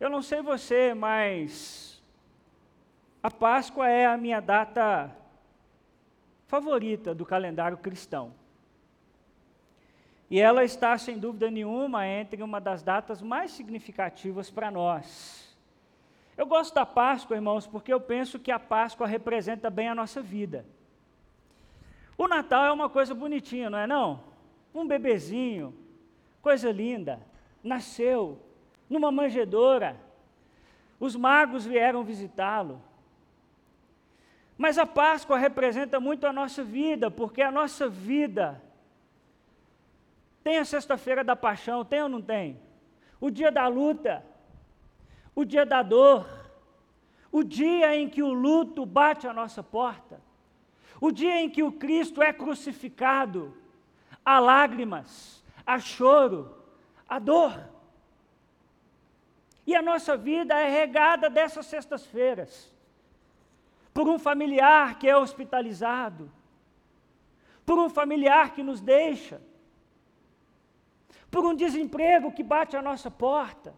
Eu não sei você, mas a Páscoa é a minha data favorita do calendário cristão. E ela está, sem dúvida nenhuma, entre uma das datas mais significativas para nós. Eu gosto da Páscoa, irmãos, porque eu penso que a Páscoa representa bem a nossa vida. O Natal é uma coisa bonitinha, não é não? Um bebezinho, coisa linda, nasceu numa manjedoura. Os magos vieram visitá-lo. Mas a Páscoa representa muito a nossa vida, porque a nossa vida tem a sexta-feira da paixão, tem ou não tem? O dia da luta, o dia da dor, o dia em que o luto bate à nossa porta, o dia em que o Cristo é crucificado, há lágrimas, há choro, há dor. E a nossa vida é regada dessas sextas-feiras, por um familiar que é hospitalizado, por um familiar que nos deixa, por um desemprego que bate à nossa porta.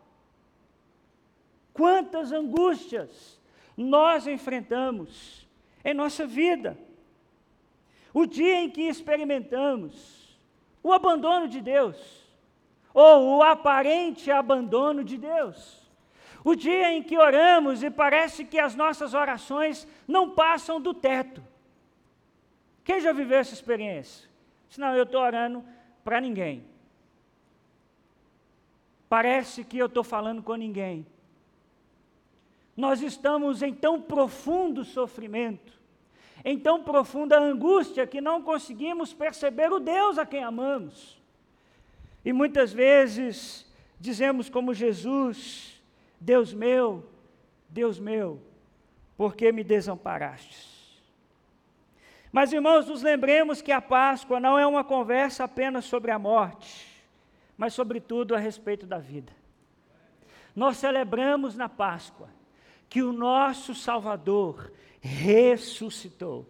Quantas angústias nós enfrentamos em nossa vida. O dia em que experimentamos o abandono de Deus, ou o aparente abandono de Deus. O dia em que oramos e parece que as nossas orações não passam do teto. Quem já viveu essa experiência? Senão eu estou orando para ninguém. Parece que eu estou falando com ninguém. Nós estamos em tão profundo sofrimento, em tão profunda angústia, que não conseguimos perceber o Deus a quem amamos. E muitas vezes dizemos como Jesus: Deus meu, Deus meu, por que me desamparastes? Mas, irmãos, nos lembremos que a Páscoa não é uma conversa apenas sobre a morte mas, sobretudo, a respeito da vida. Nós celebramos na Páscoa que o nosso Salvador ressuscitou.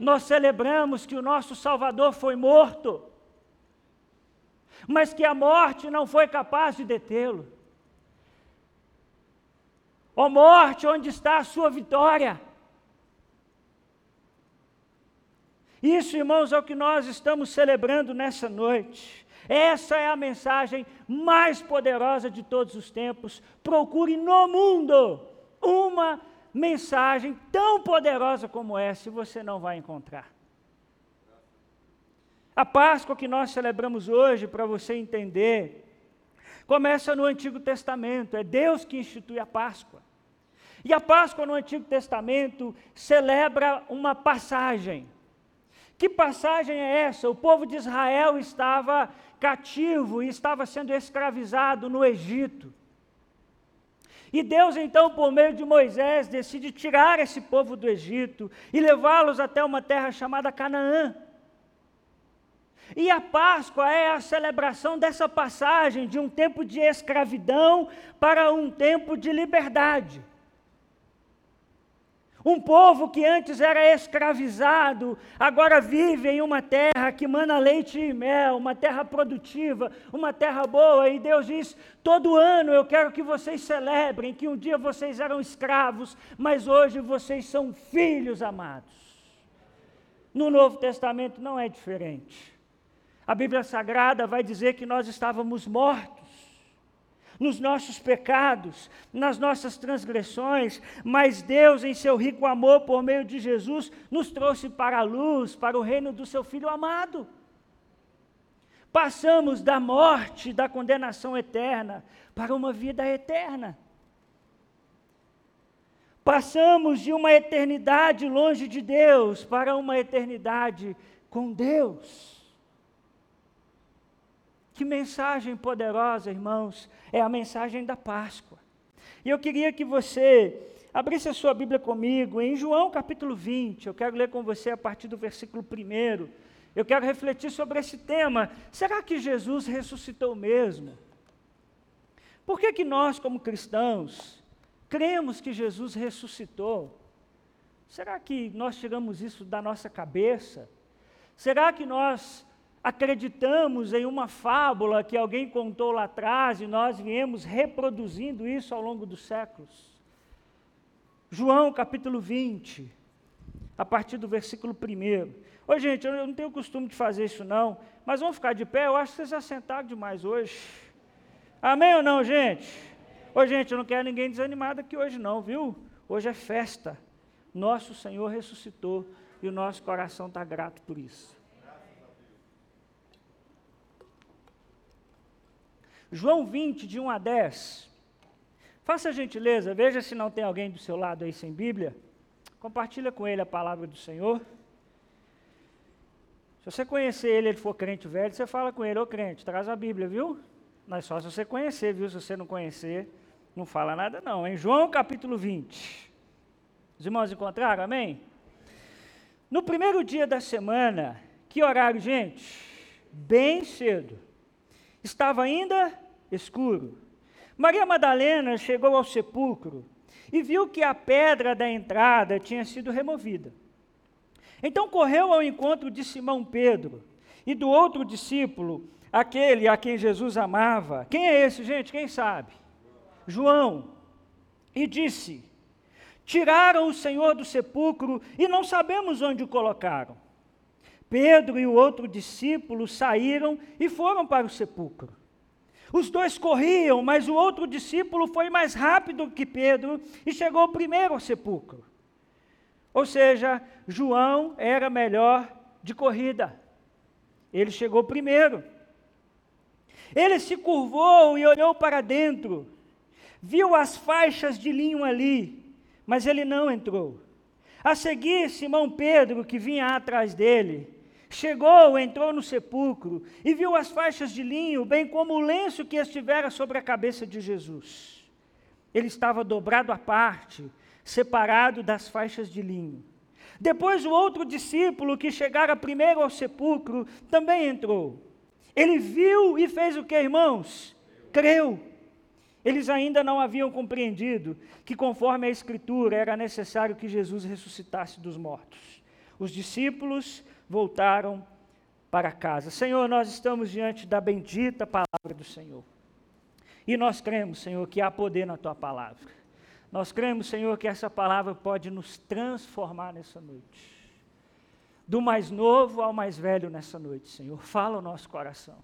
Nós celebramos que o nosso Salvador foi morto, mas que a morte não foi capaz de detê-lo. Ó oh morte, onde está a sua vitória? Isso, irmãos, é o que nós estamos celebrando nessa noite. Essa é a mensagem mais poderosa de todos os tempos. Procure no mundo uma mensagem tão poderosa como essa, e você não vai encontrar. A Páscoa que nós celebramos hoje, para você entender, começa no Antigo Testamento, é Deus que institui a Páscoa. E a Páscoa no Antigo Testamento celebra uma passagem. Que passagem é essa? O povo de Israel estava cativo e estava sendo escravizado no Egito. E Deus, então, por meio de Moisés, decide tirar esse povo do Egito e levá-los até uma terra chamada Canaã. E a Páscoa é a celebração dessa passagem de um tempo de escravidão para um tempo de liberdade. Um povo que antes era escravizado, agora vive em uma terra que mana leite e mel, uma terra produtiva, uma terra boa. E Deus diz: todo ano eu quero que vocês celebrem que um dia vocês eram escravos, mas hoje vocês são filhos amados. No Novo Testamento não é diferente. A Bíblia Sagrada vai dizer que nós estávamos mortos nos nossos pecados, nas nossas transgressões, mas Deus, em seu rico amor por meio de Jesus, nos trouxe para a luz, para o reino do seu Filho amado. Passamos da morte, da condenação eterna, para uma vida eterna. Passamos de uma eternidade longe de Deus para uma eternidade com Deus. Que mensagem poderosa, irmãos, é a mensagem da Páscoa. E eu queria que você abrisse a sua Bíblia comigo em João capítulo 20. Eu quero ler com você a partir do versículo 1. Eu quero refletir sobre esse tema. Será que Jesus ressuscitou mesmo? Por que, que nós, como cristãos, cremos que Jesus ressuscitou? Será que nós tiramos isso da nossa cabeça? Será que nós acreditamos em uma fábula que alguém contou lá atrás e nós viemos reproduzindo isso ao longo dos séculos. João capítulo 20, a partir do versículo 1. Ô, gente, eu não tenho costume de fazer isso não, mas vamos ficar de pé, eu acho que vocês já sentaram demais hoje. Amém ou não, gente? Ô, gente, eu não quero ninguém desanimado aqui hoje não, viu? Hoje é festa. Nosso Senhor ressuscitou e o nosso coração está grato por isso. João 20, de 1 a 10. Faça a gentileza, veja se não tem alguém do seu lado aí sem Bíblia. Compartilha com ele a palavra do Senhor. Se você conhecer ele, ele for crente velho, você fala com ele, ô crente, traz a Bíblia, viu? Não é só se você conhecer, viu? Se você não conhecer, não fala nada não. Em João capítulo 20. Os irmãos encontraram, amém? No primeiro dia da semana, que horário, gente? Bem cedo. Estava ainda escuro. Maria Madalena chegou ao sepulcro e viu que a pedra da entrada tinha sido removida. Então correu ao encontro de Simão Pedro e do outro discípulo, aquele a quem Jesus amava. Quem é esse, gente? Quem sabe? João. E disse: Tiraram o Senhor do sepulcro e não sabemos onde o colocaram. Pedro e o outro discípulo saíram e foram para o sepulcro. Os dois corriam, mas o outro discípulo foi mais rápido que Pedro e chegou primeiro ao sepulcro. Ou seja, João era melhor de corrida. Ele chegou primeiro. Ele se curvou e olhou para dentro. Viu as faixas de linho ali, mas ele não entrou. A seguir, Simão Pedro, que vinha atrás dele, Chegou, entrou no sepulcro e viu as faixas de linho, bem como o lenço que estivera sobre a cabeça de Jesus. Ele estava dobrado à parte, separado das faixas de linho. Depois o outro discípulo que chegara primeiro ao sepulcro também entrou. Ele viu e fez o que, irmãos? Creu. Eles ainda não haviam compreendido que, conforme a Escritura, era necessário que Jesus ressuscitasse dos mortos. Os discípulos voltaram para casa. Senhor, nós estamos diante da bendita palavra do Senhor. E nós cremos, Senhor, que há poder na tua palavra. Nós cremos, Senhor, que essa palavra pode nos transformar nessa noite. Do mais novo ao mais velho nessa noite, Senhor. Fala o nosso coração.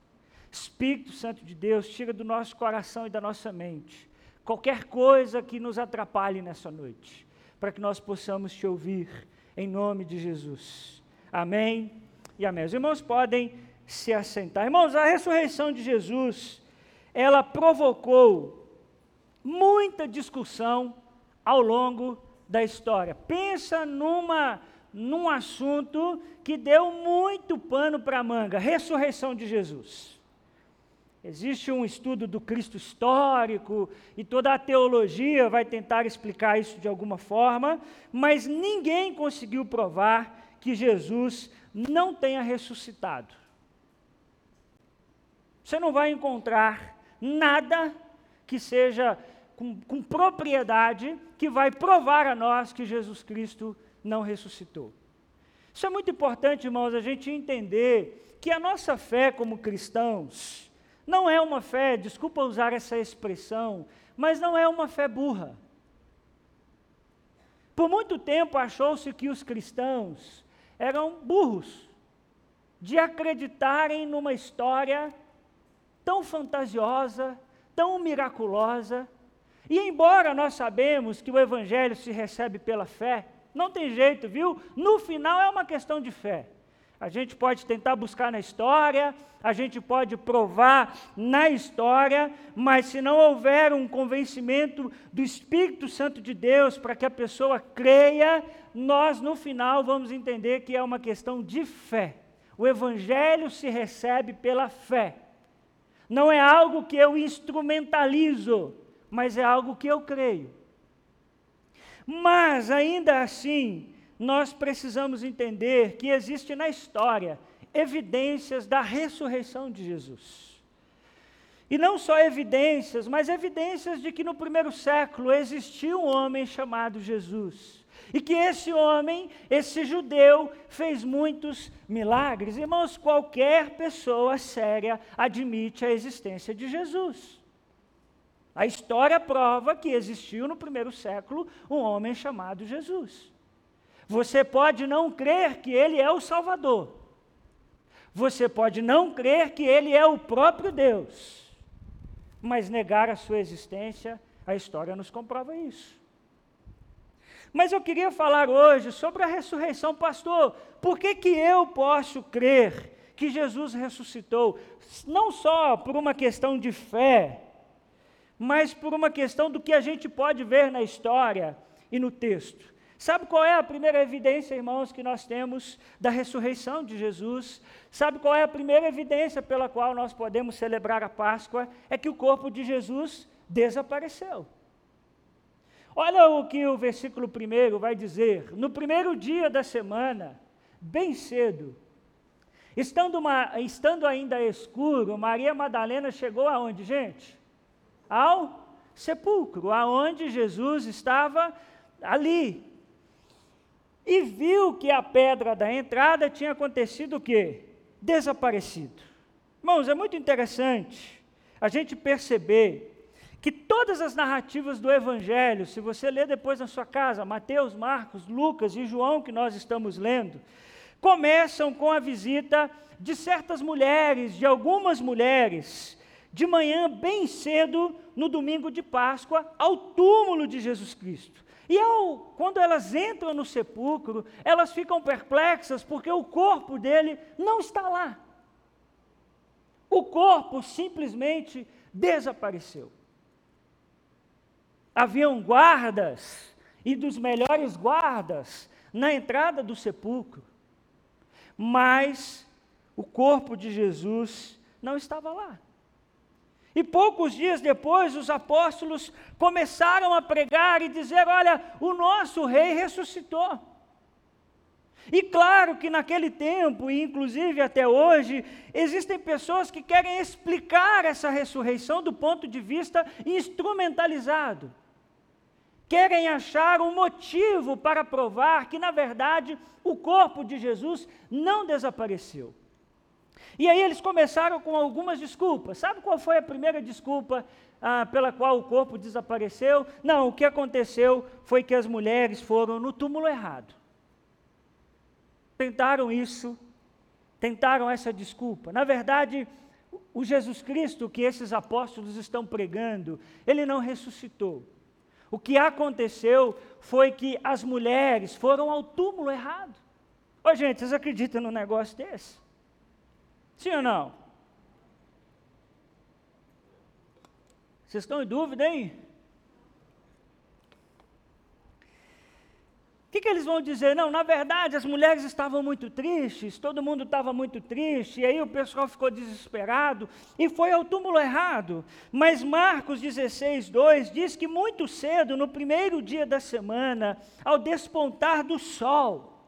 Espírito Santo de Deus, tira do nosso coração e da nossa mente qualquer coisa que nos atrapalhe nessa noite, para que nós possamos te ouvir, em nome de Jesus. Amém e amém. Os irmãos podem se assentar. Irmãos, a ressurreição de Jesus, ela provocou muita discussão ao longo da história. Pensa numa num assunto que deu muito pano para a manga, ressurreição de Jesus. Existe um estudo do Cristo histórico e toda a teologia vai tentar explicar isso de alguma forma, mas ninguém conseguiu provar que Jesus não tenha ressuscitado. Você não vai encontrar nada que seja com, com, propriedade que vai provar a nós que Jesus Cristo não ressuscitou. Isso é muito importante, irmãos, a gente entender que a nossa fé como cristãos não é uma fé, desculpa usar essa expressão, mas não é uma fé burra. Por muito tempo achou-se que os cristãos eram burros de acreditarem numa história tão fantasiosa, tão miraculosa. E embora nós sabemos que o evangelho se recebe pela fé, não tem jeito, viu? No final é uma questão de fé. A gente pode tentar buscar na história, a gente pode provar na história, mas se não houver um convencimento do Espírito Santo de Deus para que a pessoa creia, nós no final vamos entender que é uma questão de fé. O Evangelho se recebe pela fé. Não é algo que eu instrumentalizo, mas é algo que eu creio. Mas ainda assim, nós precisamos entender que existe na história evidências da ressurreição de Jesus. E não só evidências, mas evidências de que no primeiro século existiu um homem chamado Jesus. E que esse homem, esse judeu, fez muitos milagres. Irmãos, qualquer pessoa séria admite a existência de Jesus. A história prova que existiu no primeiro século um homem chamado Jesus. Você pode não crer que ele é o Salvador. Você pode não crer que ele é o próprio Deus. Mas negar a sua existência, a história nos comprova isso. Mas eu queria falar hoje sobre a ressurreição, pastor. Por que, que eu posso crer que Jesus ressuscitou? Não só por uma questão de fé, mas por uma questão do que a gente pode ver na história e no texto. Sabe qual é a primeira evidência, irmãos, que nós temos da ressurreição de Jesus? Sabe qual é a primeira evidência pela qual nós podemos celebrar a Páscoa? É que o corpo de Jesus desapareceu. Olha o que o versículo primeiro vai dizer. No primeiro dia da semana, bem cedo, estando, uma, estando ainda escuro, Maria Madalena chegou aonde, gente? Ao sepulcro, aonde Jesus estava ali. E viu que a pedra da entrada tinha acontecido o quê? Desaparecido. Irmãos, é muito interessante a gente perceber que todas as narrativas do Evangelho, se você ler depois na sua casa, Mateus, Marcos, Lucas e João, que nós estamos lendo, começam com a visita de certas mulheres, de algumas mulheres, de manhã bem cedo, no domingo de Páscoa, ao túmulo de Jesus Cristo. E ao, quando elas entram no sepulcro, elas ficam perplexas porque o corpo dele não está lá. O corpo simplesmente desapareceu haviam guardas, e dos melhores guardas, na entrada do sepulcro. Mas o corpo de Jesus não estava lá. E poucos dias depois, os apóstolos começaram a pregar e dizer: Olha, o nosso rei ressuscitou. E claro que naquele tempo, e inclusive até hoje, existem pessoas que querem explicar essa ressurreição do ponto de vista instrumentalizado querem achar um motivo para provar que, na verdade, o corpo de Jesus não desapareceu. E aí eles começaram com algumas desculpas. Sabe qual foi a primeira desculpa ah, pela qual o corpo desapareceu? Não, o que aconteceu foi que as mulheres foram no túmulo errado. Tentaram isso, tentaram essa desculpa. Na verdade, o Jesus Cristo que esses apóstolos estão pregando, ele não ressuscitou. O que aconteceu foi que as mulheres foram ao túmulo errado. Ô gente, vocês acreditam num negócio desse? Sim ou não? Vocês estão em dúvida, hein? Que, que eles vão dizer? Não, na verdade, as mulheres estavam muito tristes, todo mundo estava muito triste, e aí o pessoal ficou desesperado e foi ao túmulo errado. Mas Marcos 16, 2 diz que muito cedo, no primeiro dia da semana, ao despontar do sol,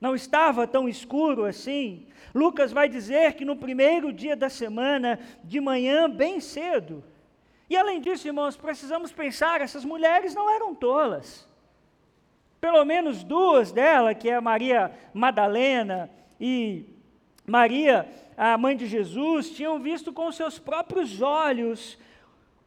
não estava tão escuro assim. Lucas vai dizer que no primeiro dia da semana, de manhã, bem cedo. E além disso, irmãos, precisamos pensar: essas mulheres não eram tolas. Pelo menos duas delas, que é Maria Madalena e Maria, a mãe de Jesus, tinham visto com seus próprios olhos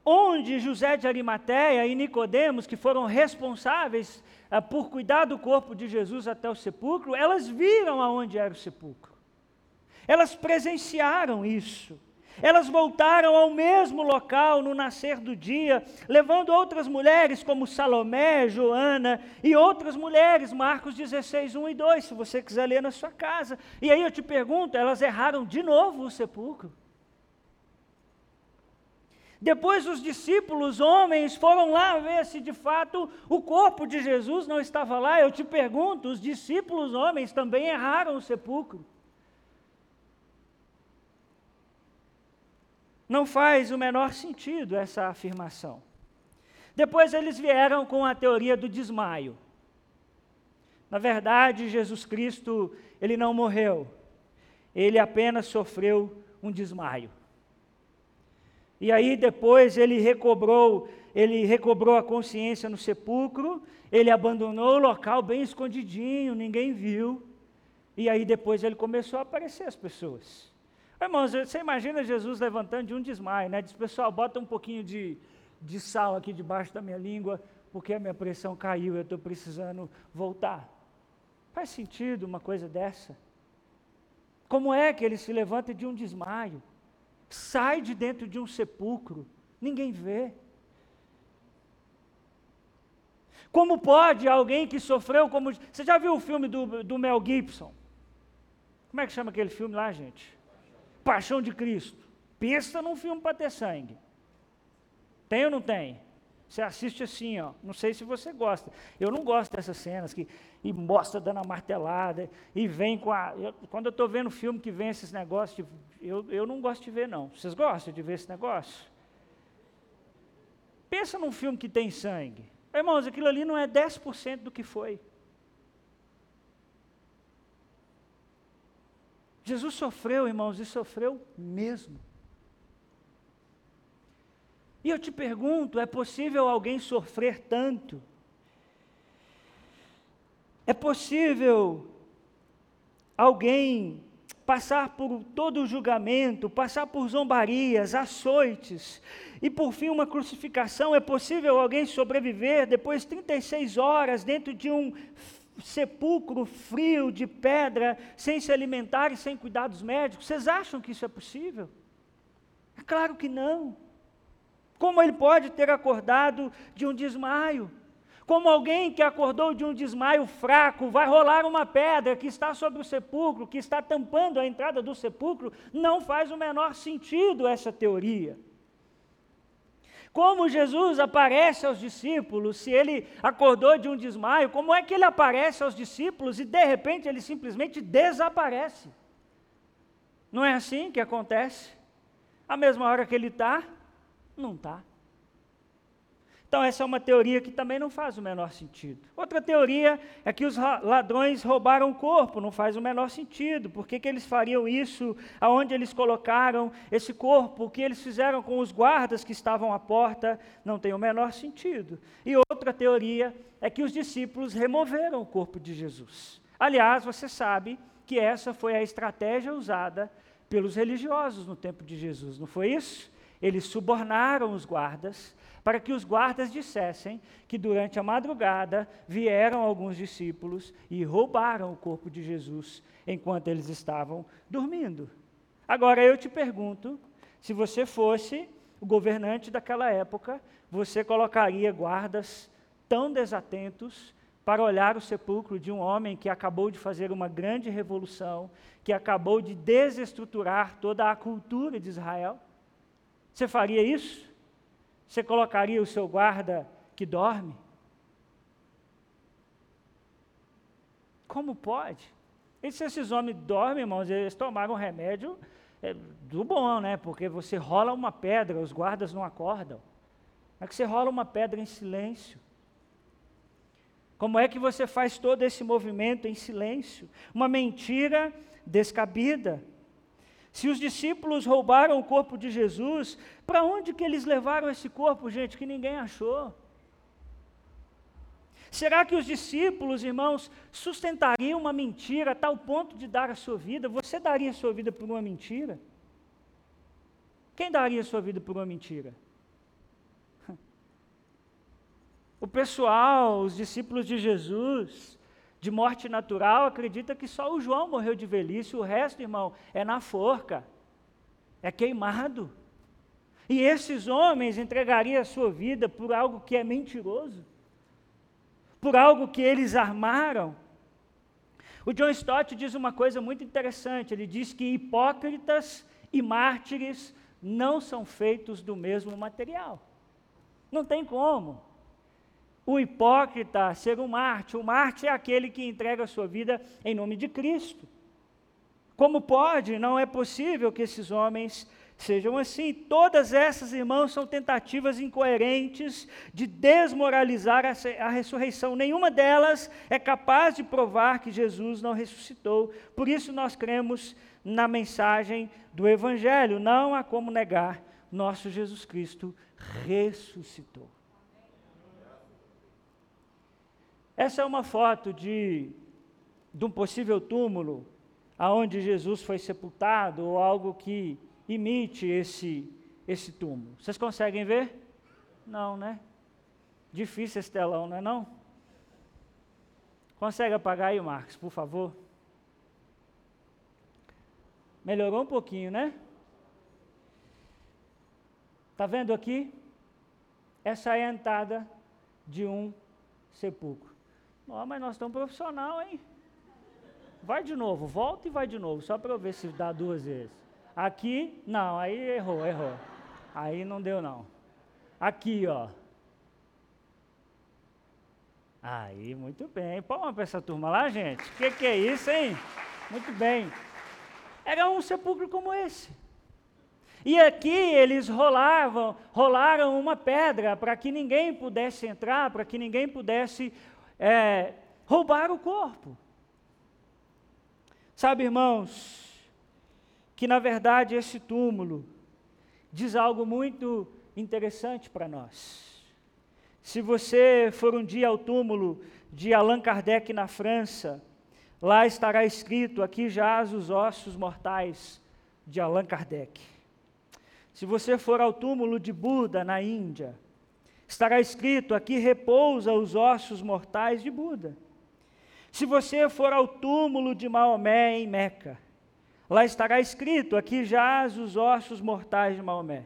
onde José de Arimateia e Nicodemos, que foram responsáveis ah, por cuidar do corpo de Jesus até o sepulcro, elas viram aonde era o sepulcro. Elas presenciaram isso. Elas voltaram ao mesmo local no nascer do dia, levando outras mulheres como Salomé, Joana e outras mulheres, Marcos 16, 1 e 2, se você quiser ler na sua casa. E aí eu te pergunto, elas erraram de novo o sepulcro? Depois os discípulos, homens, foram lá ver se de fato o corpo de Jesus não estava lá. Eu te pergunto, os discípulos, homens, também erraram o sepulcro? Não faz o menor sentido essa afirmação. Depois eles vieram com a teoria do desmaio. Na verdade, Jesus Cristo, ele não morreu. Ele apenas sofreu um desmaio. E aí depois ele recobrou, ele recobrou a consciência no sepulcro, ele abandonou o local bem escondidinho, ninguém viu. E aí depois ele começou a aparecer as pessoas. Irmãos, você imagina Jesus levantando de um desmaio, né? Diz, pessoal, bota um pouquinho de, de sal aqui debaixo da minha língua, porque a minha pressão caiu, eu estou precisando voltar. Faz sentido uma coisa dessa? Como é que ele se levanta de um desmaio? sai de dentro de um sepulcro, ninguém vê. Como pode alguém que sofreu como. Você já viu o filme do, do Mel Gibson? Como é que chama aquele filme lá, gente? Paixão de Cristo. Pensa num filme para ter sangue. Tem ou não tem? Você assiste assim, ó. Não sei se você gosta. Eu não gosto dessas cenas que e mostra dando a martelada e vem com a. Eu, quando eu estou vendo filme que vem esses negócios, eu, eu não gosto de ver, não. Vocês gostam de ver esse negócio? Pensa num filme que tem sangue. Irmãos, aquilo ali não é 10% do que foi. Jesus sofreu, irmãos, e sofreu mesmo. E eu te pergunto: é possível alguém sofrer tanto? É possível alguém passar por todo o julgamento, passar por zombarias, açoites e por fim uma crucificação? É possível alguém sobreviver depois de 36 horas dentro de um sepulcro frio de pedra, sem se alimentar e sem cuidados médicos? Vocês acham que isso é possível? É claro que não. Como ele pode ter acordado de um desmaio? Como alguém que acordou de um desmaio fraco, vai rolar uma pedra que está sobre o sepulcro, que está tampando a entrada do sepulcro, não faz o menor sentido essa teoria. Como Jesus aparece aos discípulos, se ele acordou de um desmaio, como é que ele aparece aos discípulos e de repente ele simplesmente desaparece? Não é assim que acontece? A mesma hora que ele está, não está. Então, essa é uma teoria que também não faz o menor sentido. Outra teoria é que os ladrões roubaram o corpo, não faz o menor sentido. Por que, que eles fariam isso? Aonde eles colocaram esse corpo? O que eles fizeram com os guardas que estavam à porta? Não tem o menor sentido. E outra teoria é que os discípulos removeram o corpo de Jesus. Aliás, você sabe que essa foi a estratégia usada pelos religiosos no tempo de Jesus, não foi isso? Eles subornaram os guardas para que os guardas dissessem que durante a madrugada vieram alguns discípulos e roubaram o corpo de Jesus enquanto eles estavam dormindo. Agora eu te pergunto: se você fosse o governante daquela época, você colocaria guardas tão desatentos para olhar o sepulcro de um homem que acabou de fazer uma grande revolução, que acabou de desestruturar toda a cultura de Israel? Você faria isso? Você colocaria o seu guarda que dorme? Como pode? E se esses homens dormem, irmãos, eles tomaram um remédio é, do bom, né? Porque você rola uma pedra, os guardas não acordam. É que você rola uma pedra em silêncio. Como é que você faz todo esse movimento em silêncio? Uma mentira descabida. Se os discípulos roubaram o corpo de Jesus, para onde que eles levaram esse corpo, gente, que ninguém achou? Será que os discípulos, irmãos, sustentariam uma mentira a tal ponto de dar a sua vida? Você daria a sua vida por uma mentira? Quem daria a sua vida por uma mentira? O pessoal, os discípulos de Jesus, de morte natural, acredita que só o João morreu de velhice, o resto, irmão, é na forca, é queimado. E esses homens entregariam a sua vida por algo que é mentiroso, por algo que eles armaram. O John Stott diz uma coisa muito interessante: ele diz que hipócritas e mártires não são feitos do mesmo material. Não tem como o hipócrita ser um Marte. O Marte é aquele que entrega a sua vida em nome de Cristo. Como pode? Não é possível que esses homens sejam assim. Todas essas, irmãos, são tentativas incoerentes de desmoralizar a, a, ressurreição. Nenhuma delas é capaz de provar que Jesus não ressuscitou. Por isso nós cremos na mensagem do Evangelho. Não há como negar nosso Jesus Cristo ressuscitou. Essa é uma foto de, de um possível túmulo aonde Jesus foi sepultado ou algo que imite esse, esse túmulo. Vocês conseguem ver? Não, né? Difícil esse telão, não é não? Consegue apagar aí, Marcos, por favor? Melhorou um pouquinho, né? Está vendo aqui? Essa é a entrada de um sepulcro. Oh, mas nós estamos profissional, hein? Vai de novo, volta e vai de novo, só para eu ver se dá duas vezes. Aqui, não, aí errou, errou. Aí não deu não. Aqui, ó. Aí, muito bem. Palma para essa turma lá, gente. O que, que é isso, hein? Muito bem. Era um sepulcro como esse. E aqui eles rolavam, rolaram uma pedra para que ninguém pudesse entrar, para que ninguém pudesse é, roubar o corpo. Sabe, irmãos, que na verdade esse túmulo diz algo muito interessante para nós. Se você for um dia ao túmulo de Allan Kardec na França, lá estará escrito: aqui jaz os ossos mortais de Allan Kardec. Se você for ao túmulo de Buda na Índia, estará escrito: aqui repousa os ossos mortais de Buda. Se você for ao túmulo de Maomé em Meca, lá estará escrito: aqui jaz os ossos mortais de Maomé.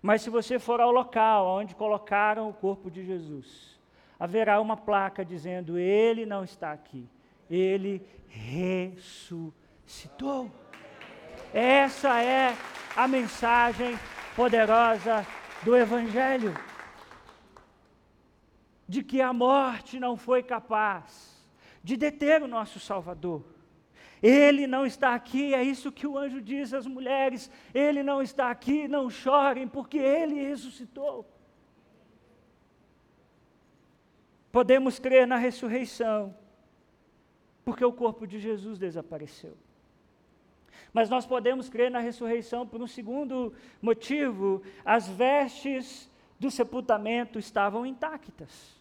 Mas se você for ao local onde colocaram o corpo de Jesus, haverá uma placa dizendo: Ele não está aqui, ele ressuscitou. Essa é a mensagem poderosa do Evangelho: de que a morte não foi capaz de deter o nosso Salvador. Ele não está aqui, é isso que o anjo diz às mulheres: Ele não está aqui, não chorem, porque Ele ressuscitou. Podemos crer na ressurreição, porque o corpo de Jesus desapareceu. Mas nós podemos crer na ressurreição por um segundo motivo: as vestes do sepultamento estavam intactas.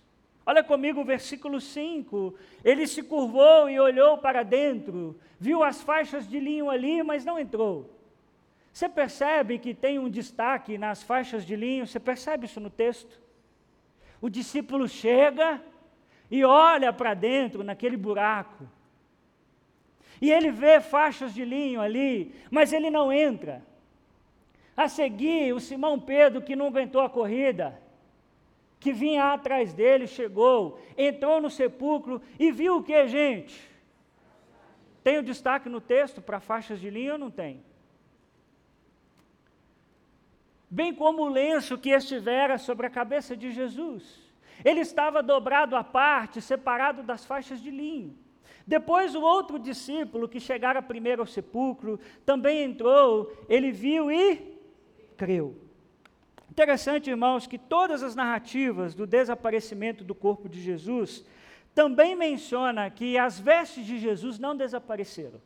Olha comigo o versículo 5. Ele se curvou e olhou para dentro, viu as faixas de linho ali, mas não entrou. Você percebe que tem um destaque nas faixas de linho? Você percebe isso no texto? O discípulo chega e olha para dentro, naquele buraco. E ele vê faixas de linho ali, mas ele não entra. A seguir, o Simão Pedro, que não aguentou a corrida, que vinha atrás dele, chegou, entrou no sepulcro e viu o que, gente? Tem o destaque no texto para faixas de linha ou não tem? Bem como o lenço que estivera sobre a cabeça de Jesus. Ele estava dobrado à parte, separado das faixas de linho. Depois, o outro discípulo que chegara primeiro ao sepulcro também entrou, ele viu e creu. Interessante, irmãos, que todas as narrativas do desaparecimento do corpo de Jesus também menciona que as vestes de Jesus não desapareceram.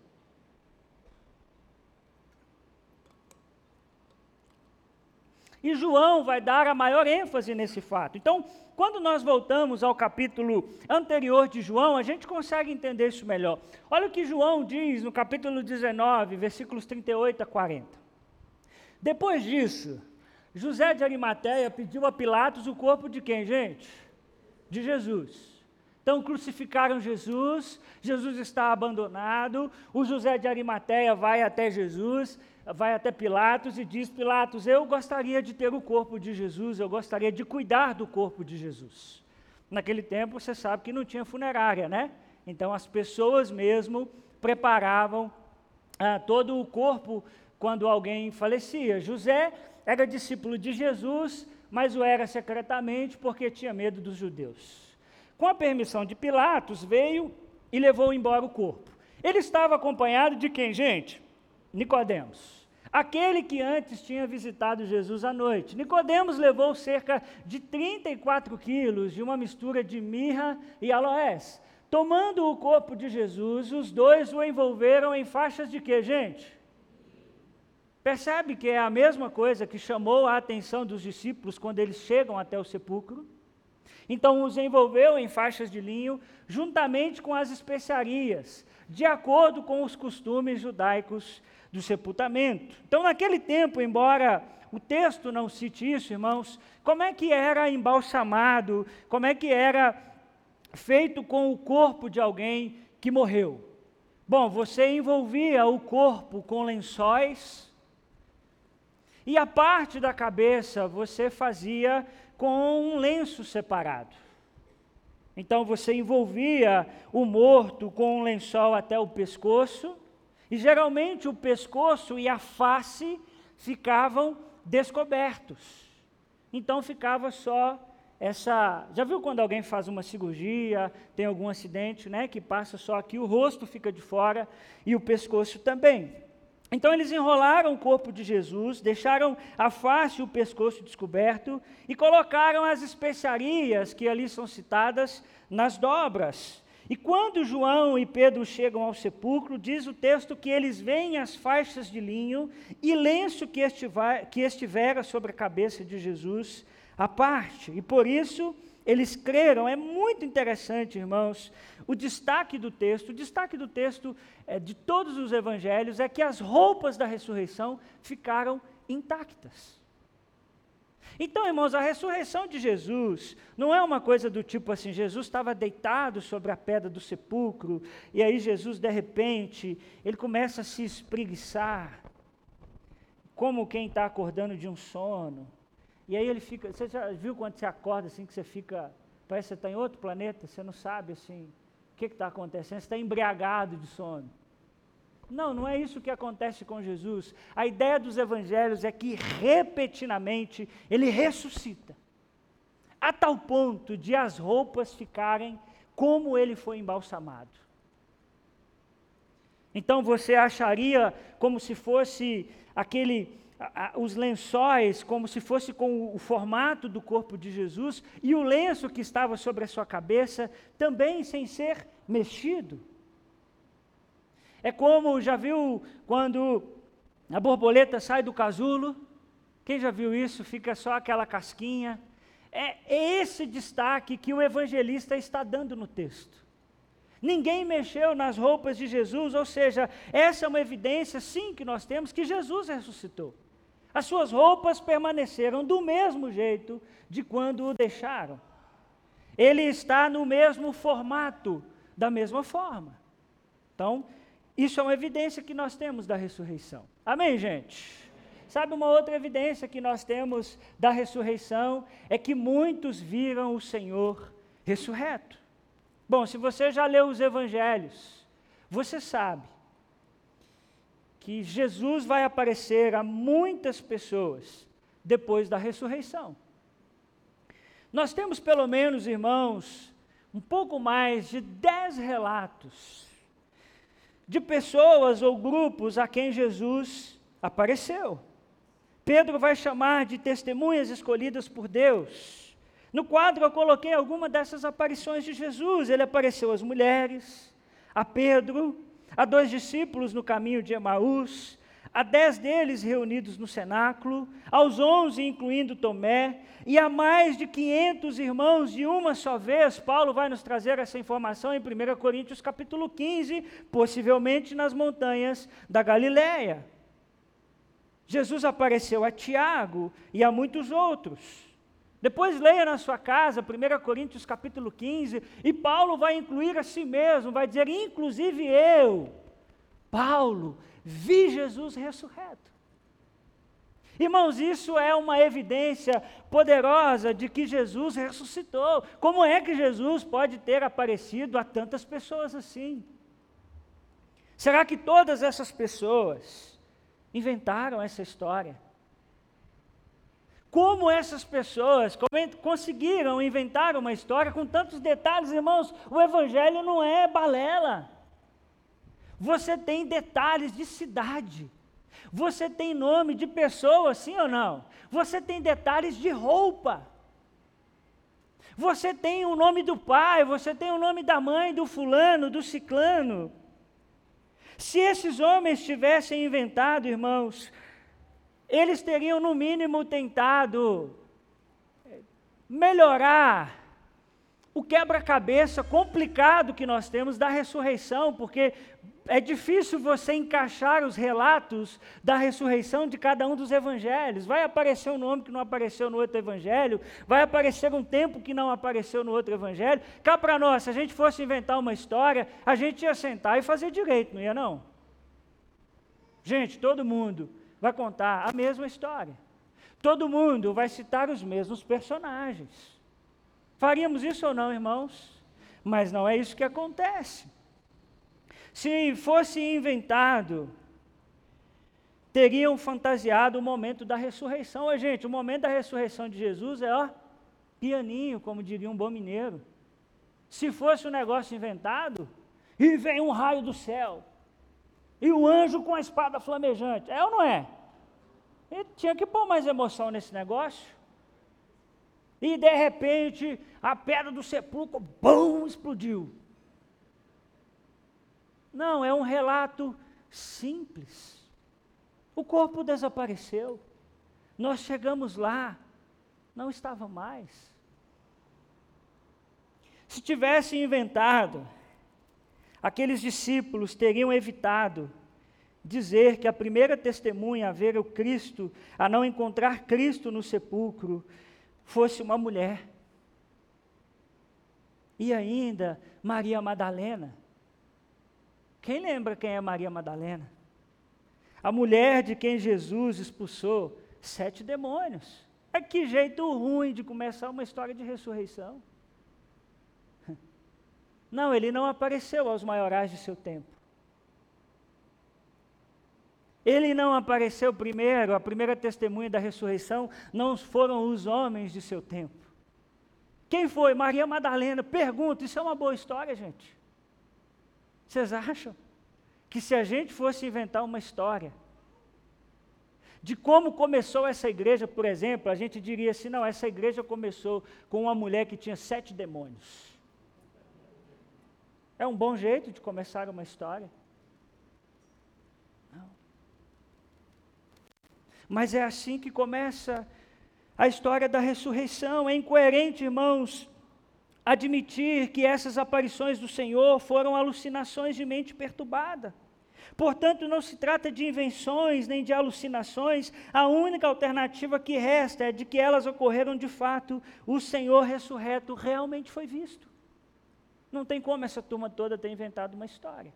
E João vai dar a maior ênfase nesse fato. Então, quando nós voltamos ao capítulo anterior de João, a gente consegue entender isso melhor. Olha o que João diz no capítulo 19, versículos 38 a 40. Depois disso, José de Arimateia pediu a Pilatos o corpo de quem, gente? De Jesus. Então crucificaram Jesus, Jesus está abandonado, o José de Arimateia vai até Jesus, vai até Pilatos e diz: Pilatos, eu gostaria de ter o corpo de Jesus, eu gostaria de cuidar do corpo de Jesus. Naquele tempo você sabe que não tinha funerária, né? Então as pessoas mesmo preparavam ah, todo o corpo quando alguém falecia. José era discípulo de Jesus, mas o era secretamente porque tinha medo dos judeus. Com a permissão de Pilatos, veio e levou embora o corpo. Ele estava acompanhado de quem, gente? Nicodemos. Aquele que antes tinha visitado Jesus à noite. Nicodemos levou cerca de 34 quilos de uma mistura de mirra e aloés. Tomando o corpo de Jesus, os dois o envolveram em faixas de quê, gente? Percebe que é a mesma coisa que chamou a atenção dos discípulos quando eles chegam até o sepulcro? Então os envolveu em faixas de linho, juntamente com as especiarias, de acordo com os costumes judaicos do sepultamento. Então, naquele tempo, embora o texto não cite isso, irmãos, como é que era embalsamado, como é que era feito com o corpo de alguém que morreu? Bom, você envolvia o corpo com lençóis, e a parte da cabeça você fazia com um lenço separado. Então você envolvia o morto com um lençol até o pescoço, e geralmente o pescoço e a face ficavam descobertos. Então ficava só essa. Já viu quando alguém faz uma cirurgia, tem algum acidente, né? Que passa só aqui, o rosto fica de fora e o pescoço também. Então eles enrolaram o corpo de Jesus, deixaram a face e o pescoço descoberto e colocaram as especiarias que ali são citadas nas dobras. E quando João e Pedro chegam ao sepulcro, diz o texto que eles veem as faixas de linho e lenço que, estiver, que estivera sobre a cabeça de Jesus à parte. E por isso eles creram. É muito interessante, irmãos, o destaque do texto. O destaque do texto é, de todos os evangelhos é que as roupas da ressurreição ficaram intactas. Então, irmãos, a ressurreição de Jesus não é uma coisa do tipo assim: Jesus estava deitado sobre a pedra do sepulcro, e aí Jesus, de repente, ele começa a se espreguiçar, como quem está acordando de um sono. E aí ele fica. Você já viu quando você acorda assim, que você fica. Parece que você está em outro planeta, você não sabe assim, o que está acontecendo, você está embriagado de sono. Não, não é isso que acontece com Jesus. A ideia dos evangelhos é que repetidamente ele ressuscita, a tal ponto de as roupas ficarem como ele foi embalsamado. Então você acharia como se fosse aquele os lençóis como se fosse com o formato do corpo de Jesus e o lenço que estava sobre a sua cabeça também sem ser mexido. É como, já viu quando a borboleta sai do casulo? Quem já viu isso? Fica só aquela casquinha. É esse destaque que o evangelista está dando no texto. Ninguém mexeu nas roupas de Jesus, ou seja, essa é uma evidência, sim, que nós temos que Jesus ressuscitou. As suas roupas permaneceram do mesmo jeito de quando o deixaram. Ele está no mesmo formato, da mesma forma. Então, isso é uma evidência que nós temos da ressurreição. Amém, gente? Sabe uma outra evidência que nós temos da ressurreição é que muitos viram o Senhor ressurreto. Bom, se você já leu os evangelhos, você sabe que Jesus vai aparecer a muitas pessoas depois da ressurreição. Nós temos pelo menos, irmãos, um pouco mais de dez relatos de pessoas ou grupos a quem Jesus apareceu. Pedro vai chamar de testemunhas escolhidas por Deus. No quadro eu coloquei alguma dessas aparições de Jesus. Ele apareceu às mulheres, a Pedro, a dois discípulos no caminho de Emaús, a dez deles reunidos no cenáculo, aos onze, incluindo Tomé, e a mais de 500 irmãos de uma só vez. Paulo vai nos trazer essa informação em 1 Coríntios capítulo 15, possivelmente nas montanhas da Galiléia. Jesus apareceu a Tiago e a muitos outros. Depois leia na sua casa 1 Coríntios capítulo 15, e Paulo vai incluir a si mesmo, vai dizer, inclusive eu, Paulo, vi Jesus ressurreto. Irmãos, isso é uma evidência poderosa de que Jesus ressuscitou. Como é que Jesus pode ter aparecido a tantas pessoas assim? Será que todas essas pessoas inventaram essa história? Como essas pessoas conseguiram inventar uma história com tantos detalhes, irmãos? O Evangelho não é balela. Você tem detalhes de cidade. Você tem nome de pessoa, sim ou não? Você tem detalhes de roupa. Você tem o nome do pai, você tem o nome da mãe, do fulano, do ciclano. Se esses homens tivessem inventado, irmãos, eles teriam, no mínimo, tentado melhorar o quebra-cabeça complicado que nós temos da ressurreição, porque é difícil você encaixar os relatos da ressurreição de cada um dos evangelhos. Vai aparecer um nome que não apareceu no outro evangelho, vai aparecer um tempo que não apareceu no outro evangelho. Cá para nós, se a gente fosse inventar uma história, a gente ia sentar e fazer direito, não ia não? Gente, todo mundo vai contar a mesma história. Todo mundo vai citar os mesmos personagens. Faríamos isso ou não, irmãos? Mas não é isso que acontece. Se fosse inventado, teriam fantasiado o momento da ressurreição. Ô, gente, o momento da ressurreição de Jesus é, ó, pianinho, como diria um bom mineiro. Se fosse um negócio inventado, e vem um raio do céu, e o anjo com a espada flamejante, é ou não é? Ele tinha que pôr mais emoção nesse negócio. E de repente, a pedra do sepulcro, bum, explodiu. Não, é um relato simples. O corpo desapareceu. Nós chegamos lá, não estava mais. Se tivesse inventado, aqueles discípulos teriam evitado dizer que a primeira testemunha a ver o Cristo, a não encontrar Cristo no sepulcro, fosse uma mulher. E ainda Maria Madalena. Quem lembra quem é Maria Madalena? A mulher de quem Jesus expulsou sete demônios. É que jeito ruim de começar uma história de ressurreição. Não, ele não apareceu aos maiorais de seu tempo. Ele não apareceu primeiro, a primeira testemunha da ressurreição não foram os homens de seu tempo. Quem foi? Maria Madalena. Pergunta, isso é uma boa história, gente? Vocês acham que se a gente fosse inventar uma história de como começou essa igreja, por exemplo, a gente diria assim: não, essa igreja começou com uma mulher que tinha sete demônios. É um bom jeito de começar uma história. Não. Mas é assim que começa a história da ressurreição. É incoerente, irmãos, admitir que essas aparições do Senhor foram alucinações de mente perturbada. Portanto, não se trata de invenções nem de alucinações, a única alternativa que resta é de que elas ocorreram de fato, o Senhor ressurreto realmente foi visto. Não tem como essa turma toda ter inventado uma história.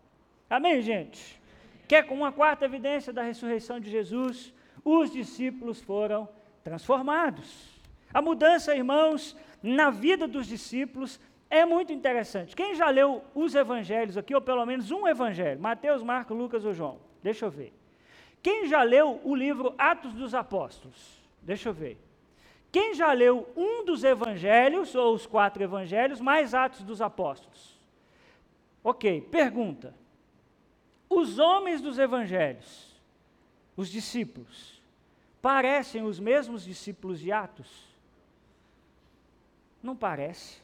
Amém, gente? Quer com uma quarta evidência da ressurreição de Jesus? Os discípulos foram transformados. A mudança, irmãos, na vida dos discípulos é muito interessante. Quem já leu os evangelhos aqui, ou pelo menos um evangelho, Mateus, Marcos, Lucas ou João? Deixa eu ver. Quem já leu o livro Atos dos Apóstolos? Deixa eu ver. Quem já leu um dos evangelhos, ou os quatro evangelhos, mais Atos dos Apóstolos? Ok, pergunta. Os homens dos evangelhos, os discípulos, parecem os mesmos discípulos de Atos? Não parece.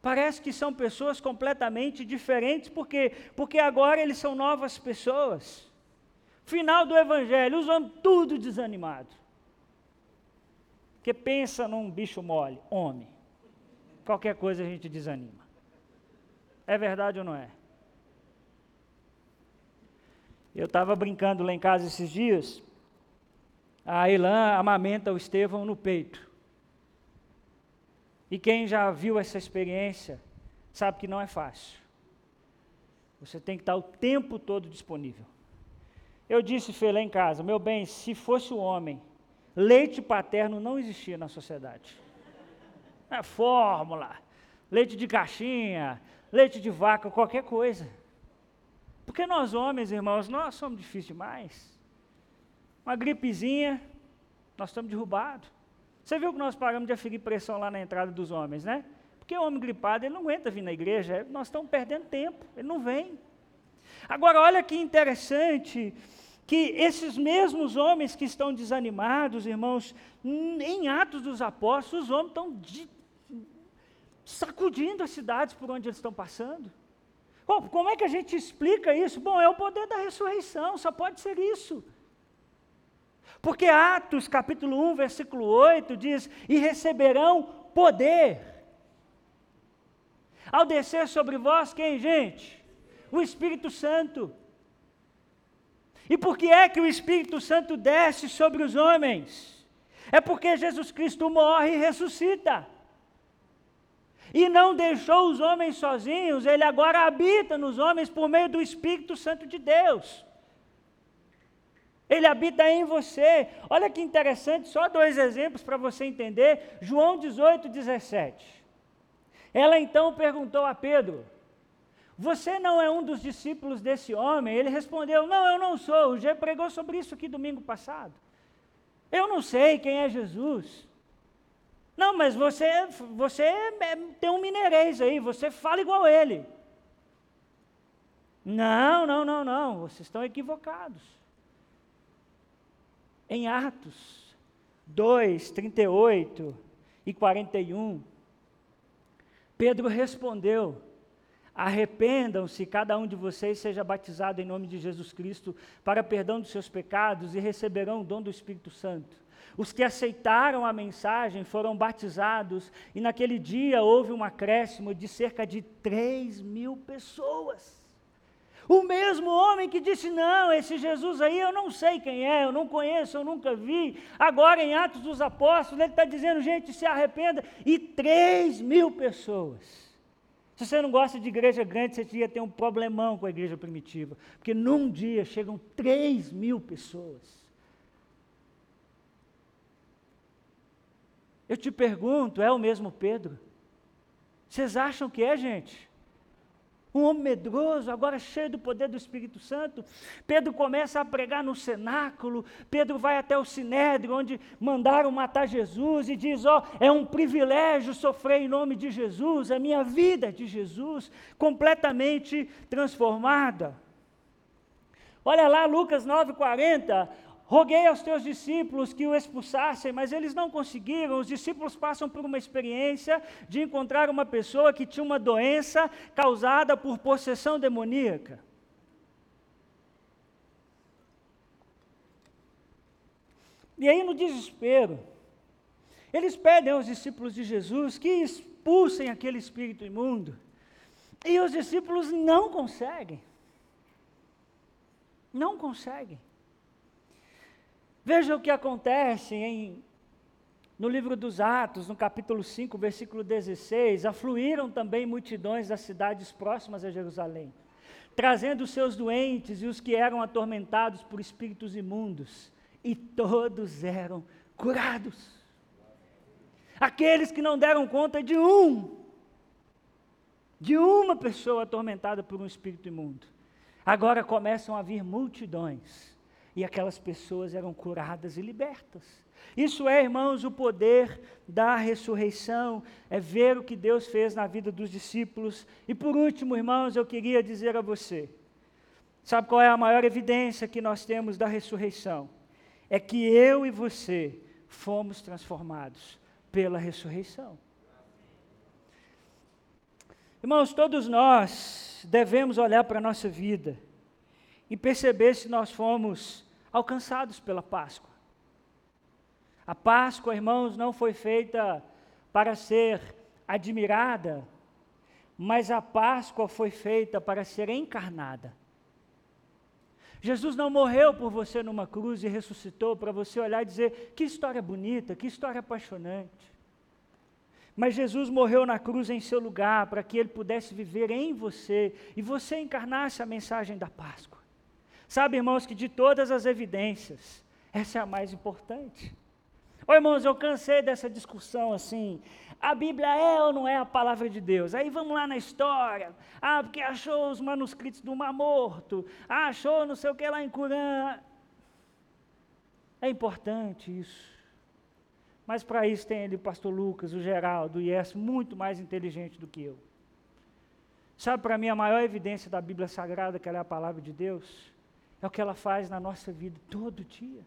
Parece que são pessoas completamente diferentes, porque porque agora eles são novas pessoas. Final do evangelho, os homens tudo desanimado. Porque pensa num bicho mole, homem. Qualquer coisa a gente desanima. É verdade ou não é? Eu estava brincando lá em casa esses dias, a Elan amamenta o Estevão no peito. E quem já viu essa experiência sabe que não é fácil. Você tem que estar o tempo todo disponível. Eu disse, Fê, lá em casa, meu bem, se fosse o homem, leite paterno não existia na sociedade. É fórmula, leite de caixinha, leite de vaca, qualquer coisa. Porque nós homens, irmãos, nós somos difíceis demais. Uma gripezinha, nós estamos derrubados. Você viu que nós paramos de aferir pressão lá na entrada dos homens, né? Porque o homem gripado, ele não aguenta vir na igreja, nós estamos perdendo tempo, ele não vem. Agora, olha que interessante, que esses mesmos homens que estão desanimados, irmãos, em Atos dos Apóstolos, os homens estão de, sacudindo as cidades por onde eles estão passando. Bom, como é que a gente explica isso? Bom, é o poder da ressurreição, só pode ser isso. Porque Atos capítulo 1, versículo 8 diz: E receberão poder. Ao descer sobre vós, quem, gente? O Espírito Santo. E por que é que o Espírito Santo desce sobre os homens? É porque Jesus Cristo morre e ressuscita. E não deixou os homens sozinhos, ele agora habita nos homens por meio do Espírito Santo de Deus. Ele habita em você. Olha que interessante, só dois exemplos para você entender. João 18, 17. Ela então perguntou a Pedro: Você não é um dos discípulos desse homem? Ele respondeu: Não, eu não sou. O pregou sobre isso aqui domingo passado. Eu não sei quem é Jesus. Não, mas você, você é, tem um mineirês aí, você fala igual ele. Não, não, não, não, vocês estão equivocados em Atos 2, 38 e 41, Pedro respondeu: Arrependam-se, cada um de vocês seja batizado em nome de Jesus Cristo para perdão dos seus pecados e receberão o dom do Espírito Santo. Os que aceitaram a mensagem foram batizados, e naquele dia houve um acréscimo de cerca de 3 mil pessoas. O mesmo homem que disse: Não, esse Jesus aí eu não sei quem é, eu não conheço, eu nunca vi. Agora, em Atos dos Apóstolos, ele está dizendo: Gente, se arrependa. E 3 mil pessoas. Se você não gosta de igreja grande, você devia ter um problemão com a igreja primitiva. Porque num dia chegam 3 mil pessoas. Eu te pergunto: é o mesmo Pedro? Vocês acham que é, gente? Um homem medroso, agora cheio do poder do Espírito Santo. Pedro começa a pregar no cenáculo, Pedro vai até o sinédrio, onde mandaram matar Jesus, e diz: Ó, oh, é um privilégio sofrer em nome de Jesus, a minha vida de Jesus, completamente transformada. Olha lá, Lucas 9,40. Roguei aos teus discípulos que o expulsassem, mas eles não conseguiram. Os discípulos passam por uma experiência de encontrar uma pessoa que tinha uma doença causada por possessão demoníaca. E aí, no desespero, eles pedem aos discípulos de Jesus que expulsem aquele espírito imundo. E os discípulos não conseguem. Não conseguem. Veja o que acontece em, no livro dos Atos, no capítulo 5, versículo 16: afluíram também multidões das cidades próximas a Jerusalém, trazendo os seus doentes e os que eram atormentados por espíritos imundos, e todos eram curados. Aqueles que não deram conta de um, de uma pessoa atormentada por um espírito imundo, agora começam a vir multidões e aquelas pessoas eram curadas e libertas. Isso é, irmãos, o poder da ressurreição, é ver o que Deus fez na vida dos discípulos. E por último, irmãos, eu queria dizer a você: sabe qual é a maior evidência que nós temos da ressurreição? É que eu e você fomos transformados pela ressurreição. Irmãos, todos nós devemos olhar para a nossa vida e perceber se nós fomos alcançados pela Páscoa. A Páscoa, irmãos, não foi feita para ser admirada, mas a Páscoa foi feita para ser encarnada. Jesus não morreu por você numa cruz e ressuscitou para você olhar e dizer: que história bonita, que história apaixonante. Mas Jesus morreu na cruz em seu lugar para que ele pudesse viver em você e você encarnasse a mensagem da Páscoa. Sabe, irmãos, que de todas as evidências, essa é a mais importante. Ô irmãos, eu cansei dessa discussão assim. A Bíblia é ou não é a palavra de Deus? Aí vamos lá na história. Ah, porque achou os manuscritos do Mar Morto. Ah, achou não sei o que lá em Curã. É importante isso. Mas para isso tem ali o pastor Lucas, o Geraldo, o Yes, muito mais inteligente do que eu. Sabe para mim a maior evidência da Bíblia Sagrada, que ela é a palavra de Deus? É o que ela faz na nossa vida todo dia.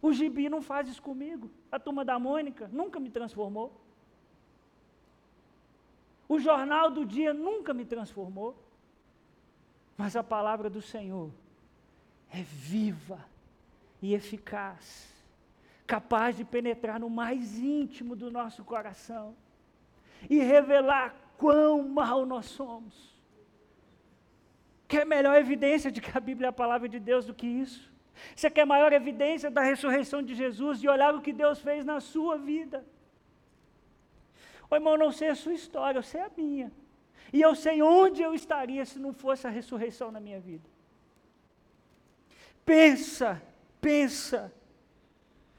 O gibi não faz isso comigo. A turma da Mônica nunca me transformou. O jornal do dia nunca me transformou. Mas a palavra do Senhor é viva, e eficaz, capaz de penetrar no mais íntimo do nosso coração e revelar quão mal nós somos. Quer melhor evidência de que a Bíblia é a palavra de Deus do que isso? Você quer maior evidência da ressurreição de Jesus e olhar o que Deus fez na sua vida? Ô irmão, não sei a sua história, eu sei a minha. E eu sei onde eu estaria se não fosse a ressurreição na minha vida. Pensa, pensa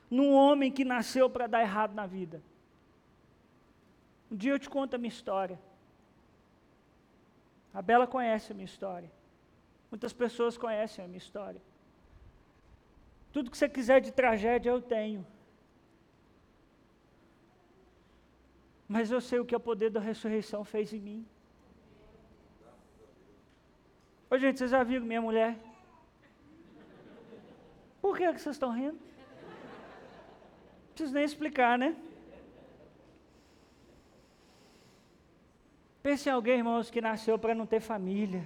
num homem que nasceu para dar errado na vida. Um dia eu te conto a minha história. A Bela conhece a minha história. Muitas pessoas conhecem a minha história. Tudo que você quiser de tragédia eu tenho. Mas eu sei o que o poder da ressurreição fez em mim. Ô gente, vocês já viram minha mulher? Por que, que vocês estão rindo? Não preciso nem explicar, né? Pense em alguém, irmãos, que nasceu para não ter família,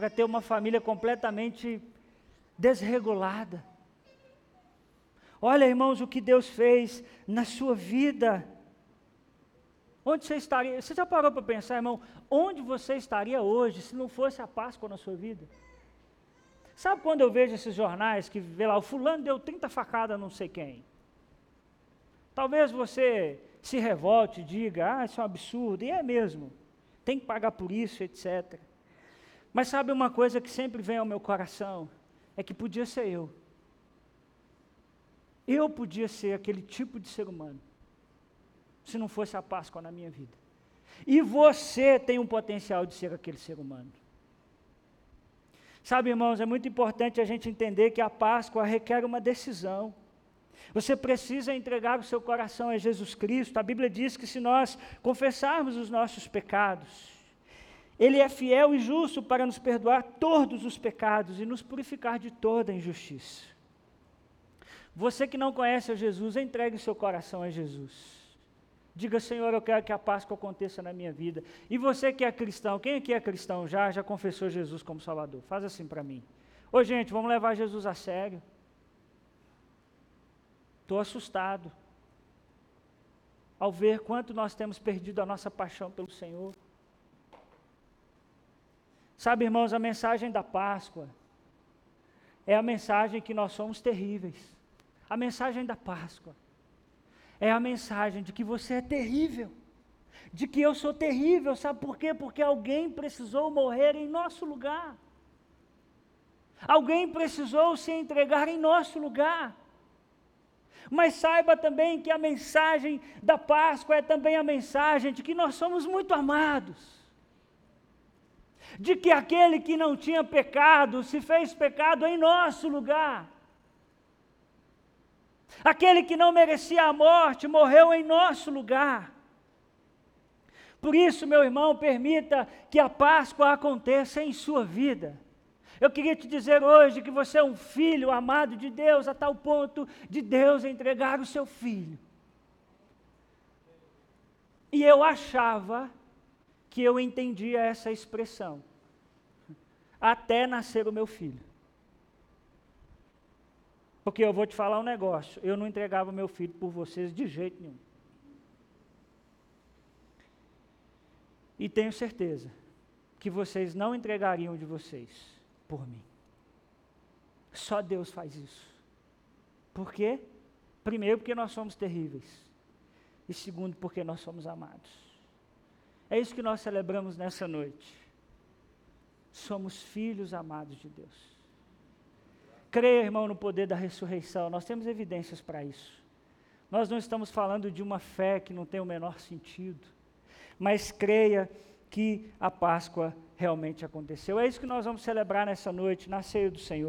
para ter uma família completamente desregulada. Olha, irmãos, o que Deus fez na sua vida. Onde você estaria? Você já parou para pensar, irmão, onde você estaria hoje se não fosse a Páscoa na sua vida? Sabe quando eu vejo esses jornais que vê lá, o fulano deu 30 facadas a não sei quem? Talvez você se revolte e diga, ah, isso é um absurdo, e é mesmo, tem que pagar por isso, etc. Mas sabe uma coisa que sempre vem ao meu coração? É que podia ser eu. Eu podia ser aquele tipo de ser humano, se não fosse a Páscoa na minha vida. E você tem um potencial de ser aquele ser humano. Sabe, irmãos, é muito importante a gente entender que a Páscoa requer uma decisão. Você precisa entregar o seu coração a Jesus Cristo. A Bíblia diz que se nós confessarmos os nossos pecados, Ele é fiel e justo para nos perdoar todos os pecados e nos purificar de toda injustiça. Você que não conhece a Jesus, entregue seu coração a Jesus. Diga, Senhor, eu quero que a Páscoa aconteça na minha vida. E você que é cristão, quem aqui é cristão já, já confessou Jesus como Salvador? Faz assim para mim. Ô gente, vamos levar Jesus a sério. Estou assustado ao ver quanto nós temos perdido a nossa paixão pelo Senhor. Sabe, irmãos, a mensagem da Páscoa é a mensagem que nós somos terríveis. A mensagem da Páscoa é a mensagem de que você é terrível, de que eu sou terrível, sabe por quê? Porque alguém precisou morrer em nosso lugar. Alguém precisou se entregar em nosso lugar. Mas saiba também que a mensagem da Páscoa é também a mensagem de que nós somos muito amados. De que aquele que não tinha pecado se fez pecado em nosso lugar Aquele que não merecia a morte morreu em nosso lugar. Por isso, meu irmão, permita que a Páscoa aconteça em sua vida. Eu queria te dizer hoje que você é um filho amado de Deus a tal ponto de Deus entregar o seu filho. E eu achava que eu entendia essa expressão, até nascer o meu filho. Porque eu vou te falar um negócio: eu não entregava meu filho por vocês de jeito nenhum. E tenho certeza que vocês não entregariam de vocês por mim. Só Deus faz isso. Por quê? Primeiro, porque nós somos terríveis. E segundo, porque nós somos amados. É isso que nós celebramos nessa noite. Somos filhos amados de Deus. Creia, irmão, no poder da ressurreição. Nós temos evidências para isso. Nós não estamos falando de uma fé que não tem o menor sentido. Mas creia que a Páscoa realmente aconteceu. É isso que nós vamos celebrar nessa noite, na ceia do Senhor.